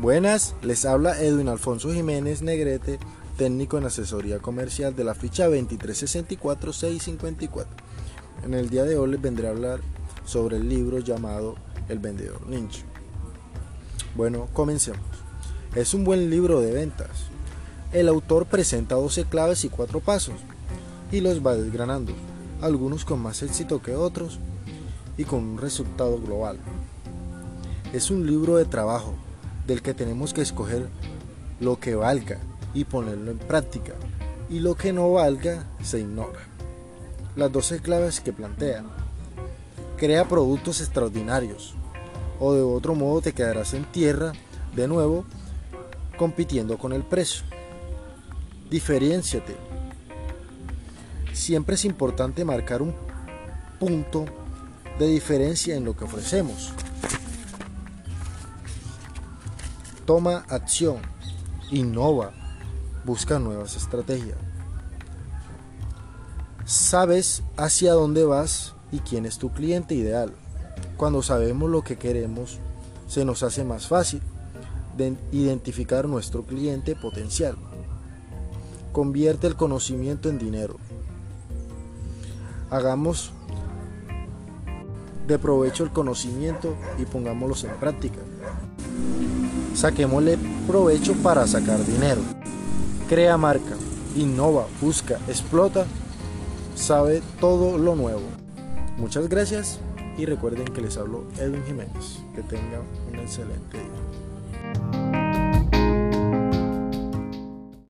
Buenas, les habla Edwin Alfonso Jiménez Negrete, técnico en asesoría comercial de la ficha 2364654. En el día de hoy les vendré a hablar sobre el libro llamado El vendedor ninja. Bueno, comencemos. Es un buen libro de ventas. El autor presenta 12 claves y 4 pasos y los va desgranando, algunos con más éxito que otros y con un resultado global. Es un libro de trabajo del que tenemos que escoger lo que valga y ponerlo en práctica, y lo que no valga se ignora. Las 12 claves que plantea. Crea productos extraordinarios, o de otro modo te quedarás en tierra de nuevo compitiendo con el precio. Diferenciate. Siempre es importante marcar un punto de diferencia en lo que ofrecemos. Toma acción, innova, busca nuevas estrategias. Sabes hacia dónde vas y quién es tu cliente ideal. Cuando sabemos lo que queremos, se nos hace más fácil de identificar nuestro cliente potencial. Convierte el conocimiento en dinero. Hagamos de provecho el conocimiento y pongámoslos en práctica. Saquémosle provecho para sacar dinero. Crea marca, innova, busca, explota, sabe todo lo nuevo. Muchas gracias y recuerden que les hablo Edwin Jiménez. Que tengan un excelente día.